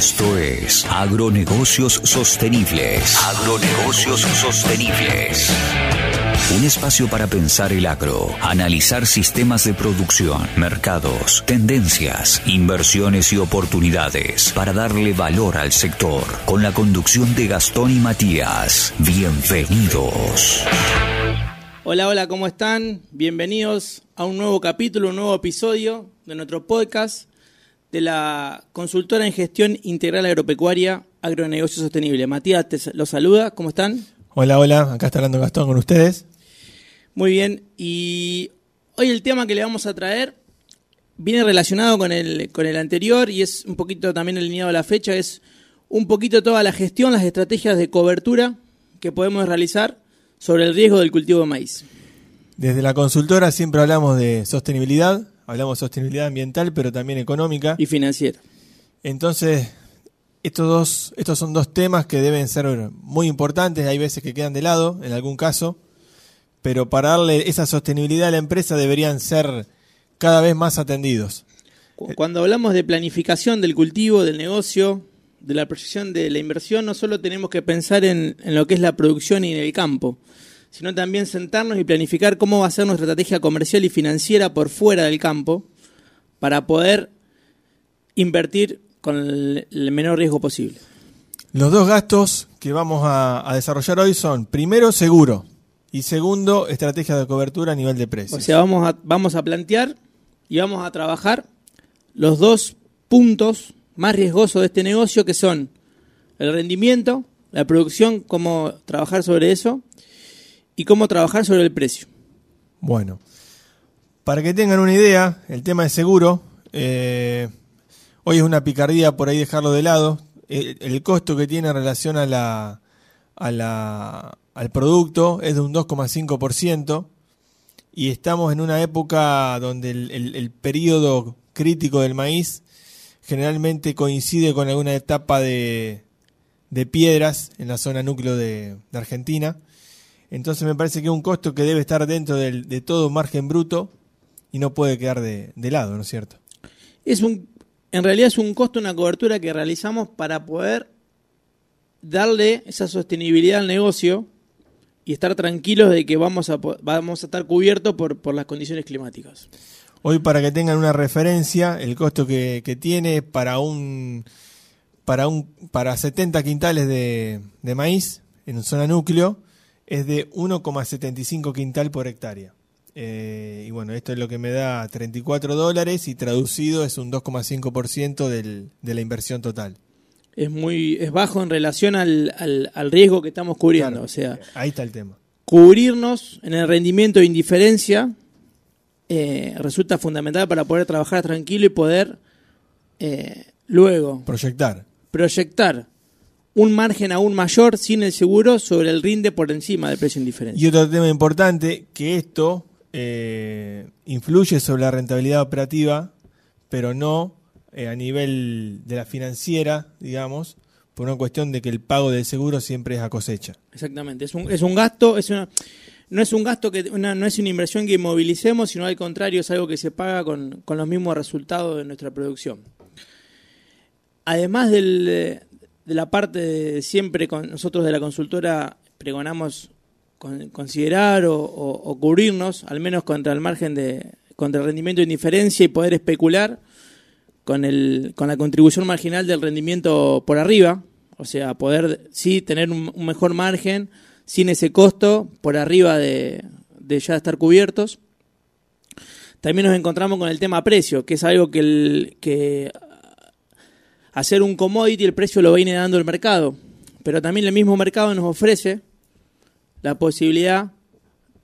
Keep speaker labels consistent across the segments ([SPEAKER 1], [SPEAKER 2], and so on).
[SPEAKER 1] Esto es Agronegocios Sostenibles. Agronegocios Sostenibles. Un espacio para pensar el agro, analizar sistemas de producción, mercados, tendencias, inversiones y oportunidades para darle valor al sector. Con la conducción de Gastón y Matías. Bienvenidos.
[SPEAKER 2] Hola, hola, ¿cómo están? Bienvenidos a un nuevo capítulo, un nuevo episodio de nuestro podcast de la consultora en gestión integral agropecuaria Agronegocio Sostenible. Matías te los saluda, ¿cómo están?
[SPEAKER 3] Hola, hola, acá está hablando Gastón con ustedes.
[SPEAKER 2] Muy bien, y hoy el tema que le vamos a traer viene relacionado con el, con el anterior y es un poquito también alineado a la fecha, es un poquito toda la gestión, las estrategias de cobertura que podemos realizar sobre el riesgo del cultivo de maíz.
[SPEAKER 3] Desde la consultora siempre hablamos de sostenibilidad, hablamos de sostenibilidad ambiental, pero también económica.
[SPEAKER 2] Y financiera.
[SPEAKER 3] Entonces, estos, dos, estos son dos temas que deben ser muy importantes, hay veces que quedan de lado, en algún caso, pero para darle esa sostenibilidad a la empresa deberían ser cada vez más atendidos.
[SPEAKER 2] Cuando hablamos de planificación del cultivo, del negocio, de la proyección de la inversión, no solo tenemos que pensar en, en lo que es la producción y en el campo, sino también sentarnos y planificar cómo va a ser nuestra estrategia comercial y financiera por fuera del campo para poder invertir con el, menor riesgo posible.
[SPEAKER 3] Los dos gastos que vamos a, desarrollar hoy son, primero, seguro y segundo, estrategia de cobertura a nivel de precios.
[SPEAKER 2] O sea, vamos a, vamos a plantear y vamos a trabajar los dos puntos más riesgosos de este negocio que son el rendimiento, la producción, cómo trabajar sobre eso y cómo trabajar sobre el precio.
[SPEAKER 3] Bueno, para que tengan una idea, el tema de seguro, eh, hoy es una picardía por ahí dejarlo de lado. El, costo que tiene en relación a la, al producto es de un 2,5% y estamos en una época donde el, periodo crítico del maíz generalmente coincide con alguna etapa de, de piedras en la zona núcleo de Argentina entonces me parece que es un costo que debe estar dentro de todo margen bruto y no puede quedar de, lado, ¿no es cierto?
[SPEAKER 2] Es un, en realidad es un costo, una cobertura que realizamos para poder darle esa sostenibilidad al negocio y estar tranquilos de que vamos a, vamos a estar cubiertos por, por las condiciones climáticas.
[SPEAKER 3] Hoy para que tengan una referencia, el costo que, tiene para un para un para 70 quintales de, de maíz en zona núcleo es de 1,75 quintal por hectárea. Eh, y bueno, esto es lo que me da 34 dólares y traducido es un 2,5% de la inversión total.
[SPEAKER 2] Es muy es bajo en relación al, al, riesgo que estamos cubriendo. o sea,
[SPEAKER 3] ahí está el tema.
[SPEAKER 2] Cubrirnos en el rendimiento de indiferencia eh, resulta fundamental para poder trabajar tranquilo y poder eh, luego
[SPEAKER 3] proyectar.
[SPEAKER 2] Proyectar un margen aún mayor sin el seguro sobre el rinde por encima del precio indiferente.
[SPEAKER 3] Y otro tema importante, que esto eh, influye sobre la rentabilidad operativa, pero no eh, a nivel de la financiera, digamos, por una cuestión de que el pago del seguro siempre es a cosecha.
[SPEAKER 2] Exactamente, es un, es un gasto, es una, no es un gasto que no es una inversión que movilicemos, sino al contrario es algo que se paga con, con los mismos resultados de nuestra producción. Además del, de la parte de siempre con nosotros de la consultora pregonamos considerar o, cubrirnos, al menos contra el margen de, contra el rendimiento de indiferencia y poder especular con, el, con la contribución marginal del rendimiento por arriba, o sea, poder sí tener un, mejor margen sin ese costo por arriba de, de, ya estar cubiertos. También nos encontramos con el tema precio, que es algo que, el, que hacer un commodity el precio lo viene dando el mercado, pero también el mismo mercado nos ofrece la posibilidad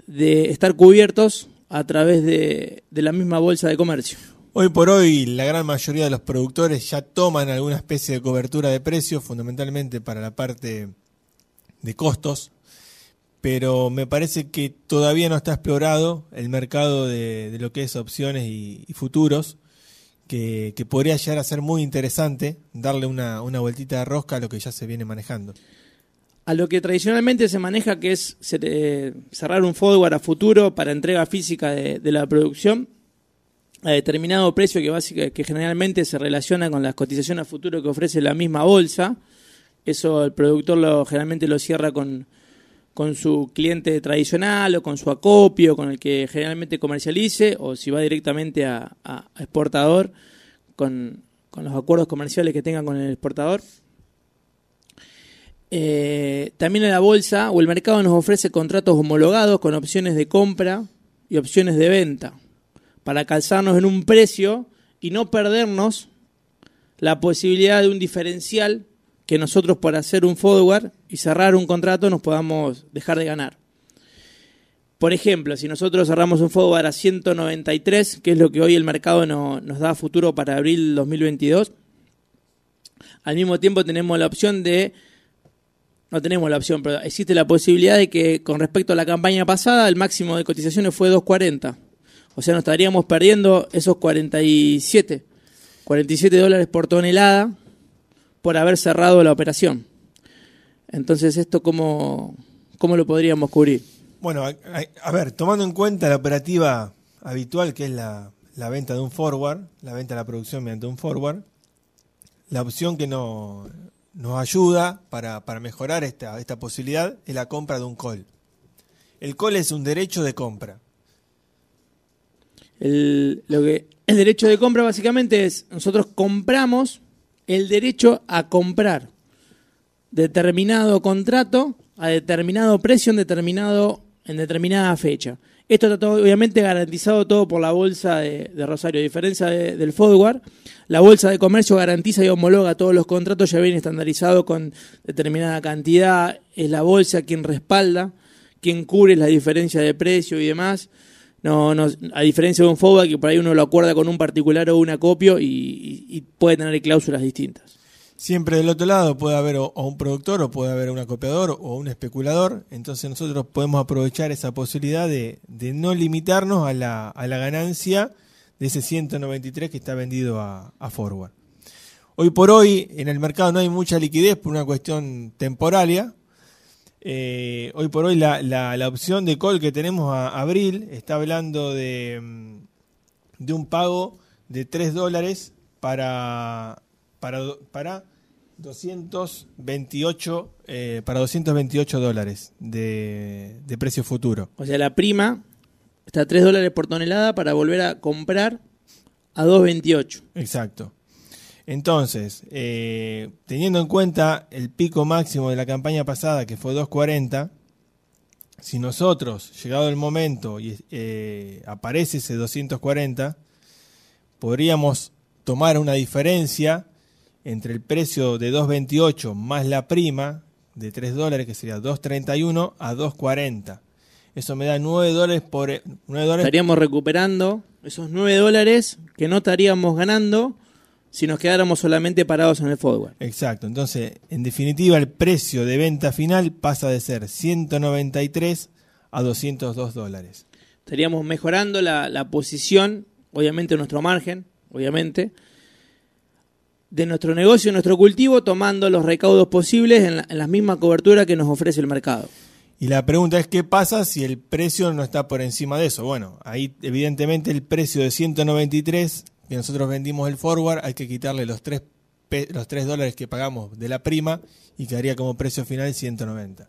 [SPEAKER 2] de estar cubiertos a través de, la misma bolsa de comercio.
[SPEAKER 3] Hoy por hoy la gran mayoría de los productores ya toman alguna especie de cobertura de precios, fundamentalmente para la parte de costos, pero me parece que todavía no está explorado el mercado de, lo que es opciones y futuros que, podría llegar a ser muy interesante darle una, una vueltita de rosca a lo que ya se viene manejando.
[SPEAKER 2] A lo que tradicionalmente se maneja, que es eh, cerrar un forward a futuro para entrega física de, la producción, a determinado precio que, básica, que generalmente se relaciona con las cotizaciones a futuro que ofrece la misma bolsa. Eso el productor lo, generalmente lo cierra con, con su cliente tradicional o con su acopio, con el que generalmente comercialice, o si va directamente a, exportador, con, los acuerdos comerciales que tenga con el exportador. Eh, también la bolsa o el mercado nos ofrece contratos homologados con opciones de compra y opciones de venta para calzarnos en un precio y no perdernos la posibilidad de un diferencial que nosotros por hacer un forward y cerrar un contrato nos podamos dejar de ganar. Por ejemplo, si nosotros cerramos un forward a 193, que es lo que hoy el mercado nos da futuro para abril 2022, al mismo tiempo tenemos la opción de, no tenemos la opción, pero existe la posibilidad de que con respecto a la campaña pasada, el máximo de cotizaciones fue 240. O sea, nos estaríamos perdiendo esos 47, 47 dólares por tonelada por haber cerrado la operación. Entonces, ¿esto cómo, cómo lo podríamos cubrir?
[SPEAKER 3] Bueno, a, ver, tomando en cuenta la operativa habitual que es la, venta de un forward, la venta de la producción mediante un forward, la opción que no, nos ayuda para, para mejorar esta, esta posibilidad es la compra de un call. El call es un derecho de compra.
[SPEAKER 2] El, lo que, el derecho de compra básicamente es, nosotros compramos el derecho a comprar determinado contrato a determinado precio en, determinado, en determinada fecha. Esto está todo, obviamente garantizado todo por la bolsa de, Rosario. A diferencia del forward, la bolsa de comercio garantiza y homologa todos los contratos ya bien estandarizados con determinada cantidad. Es la bolsa quien respalda, quien cubre la diferencia de precio y demás. No, no, a diferencia de un FOBA que por ahí uno lo acuerda con un particular o un acopio y, puede tener cláusulas distintas.
[SPEAKER 3] Siempre del otro lado puede haber o, un productor o puede haber un acopiador o un especulador, entonces nosotros podemos aprovechar esa posibilidad de, no limitarnos a la, a la, ganancia de ese 193 que está vendido a, forward. Hoy por hoy en el mercado no hay mucha liquidez por una cuestión temporaria, eh, hoy por hoy la, la, opción de call que tenemos a abril está hablando de, mm, de un pago de 3 dólares para, para, para 228 eh, para 228 dólares de, de precio futuro.
[SPEAKER 2] O sea, la prima está a 3 dólares por tonelada para volver a comprar a 2.28.
[SPEAKER 3] Exacto. Entonces, eh, teniendo en cuenta el pico máximo de la campaña pasada, que fue 2.40, si nosotros, llegado el momento, y eh, aparece ese 240, podríamos tomar una diferencia entre el precio de 2.28 más la prima de 3 dólares, que sería 2.31 a 2.40. Eso me da 9 dólares por... 9 dólares.
[SPEAKER 2] Estaríamos recuperando esos 9 dólares que no estaríamos ganando si nos quedáramos solamente parados en el forward.
[SPEAKER 3] Exacto, entonces, en definitiva, el precio de venta final pasa de ser 193 a 202 dólares.
[SPEAKER 2] Estaríamos mejorando la, posición, obviamente nuestro margen, obviamente, de nuestro negocio, nuestro cultivo, tomando los recaudos posibles en la, en la misma cobertura que nos ofrece el mercado.
[SPEAKER 3] Y la pregunta es, ¿qué pasa si el precio no está por encima de eso? Bueno, ahí evidentemente el precio de 193 que nosotros vendimos el forward, hay que quitarle los 3, los 3 dólares que pagamos de la prima y quedaría como precio final 190.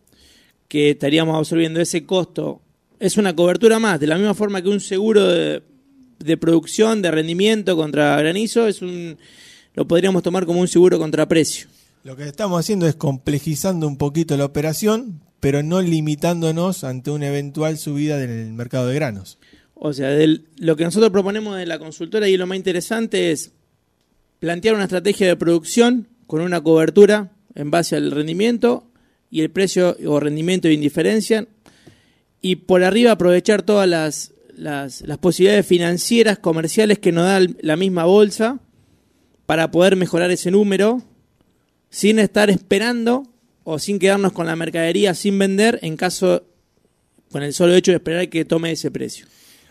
[SPEAKER 2] Que estaríamos absorbiendo ese costo. Es una cobertura más, de la misma forma que un seguro de, producción, de rendimiento contra granizo, es un, lo podríamos tomar como un seguro contra precio.
[SPEAKER 3] Lo que estamos haciendo es complejizando un poquito la operación, pero no limitándonos ante una eventual subida del mercado de granos.
[SPEAKER 2] O sea, lo que nosotros proponemos de la consultora y lo más interesante es plantear una estrategia de producción con una cobertura en base al rendimiento y el precio o rendimiento de indiferencia y por arriba aprovechar todas las, las, las posibilidades financieras, comerciales que nos da la misma bolsa para poder mejorar ese número sin estar esperando o sin quedarnos con la mercadería sin vender en caso, con el solo hecho de esperar que tome ese precio.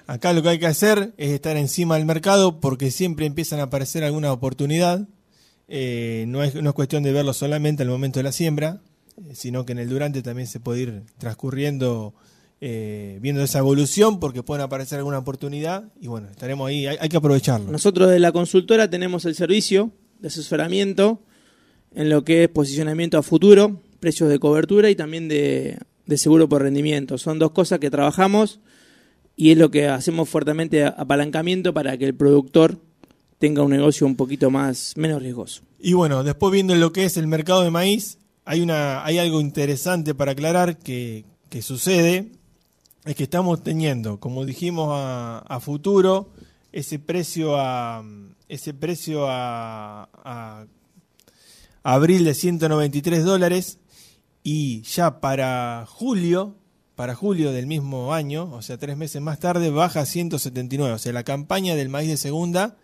[SPEAKER 3] Acá lo que hay que hacer es estar encima del mercado porque siempre empiezan a aparecer alguna oportunidad. Eh, no, es, no es cuestión de verlo solamente al momento de la siembra, eh, sino que en el durante también se puede ir transcurriendo eh, viendo esa evolución porque pueden aparecer alguna oportunidad y bueno, estaremos ahí, hay, que aprovecharlo.
[SPEAKER 2] Nosotros de la consultora tenemos el servicio de asesoramiento en lo que es posicionamiento a futuro, precios de cobertura y también de seguro por rendimiento. Son dos cosas que trabajamos y es lo que hacemos fuertemente apalancamiento para que el productor tenga un negocio un poquito más menos riesgoso.
[SPEAKER 3] Y bueno, después viendo lo que es el mercado de maíz, hay una hay algo interesante para aclarar que, sucede es que estamos teniendo, como dijimos a, futuro, ese precio a ese precio a, a abril de 193 dólares y ya para julio para julio del mismo año, o sea, tres meses más tarde, baja a 179. O sea, la campaña del maíz de segunda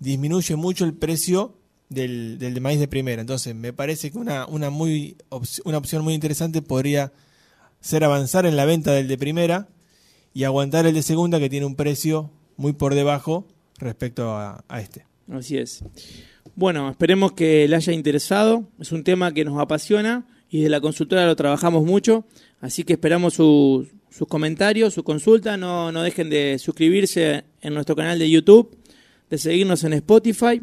[SPEAKER 3] disminuye mucho el precio del, del maíz de primera. Entonces, me parece que una, una, muy, una opción muy interesante podría ser avanzar en la venta del de primera y aguantar el de segunda que tiene un precio muy por debajo respecto a, a este.
[SPEAKER 2] Así es. Bueno, esperemos que le haya interesado. Es un tema que nos apasiona y de la consultora lo trabajamos mucho. Así que esperamos sus comentarios, su consulta. No, no dejen de suscribirse en nuestro canal de YouTube, de seguirnos en Spotify,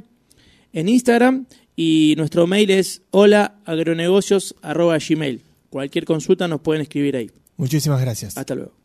[SPEAKER 2] en Instagram y nuestro mail es holaaagronegocios.gmail. Cualquier consulta nos pueden escribir ahí.
[SPEAKER 3] Muchísimas gracias.
[SPEAKER 2] Hasta luego.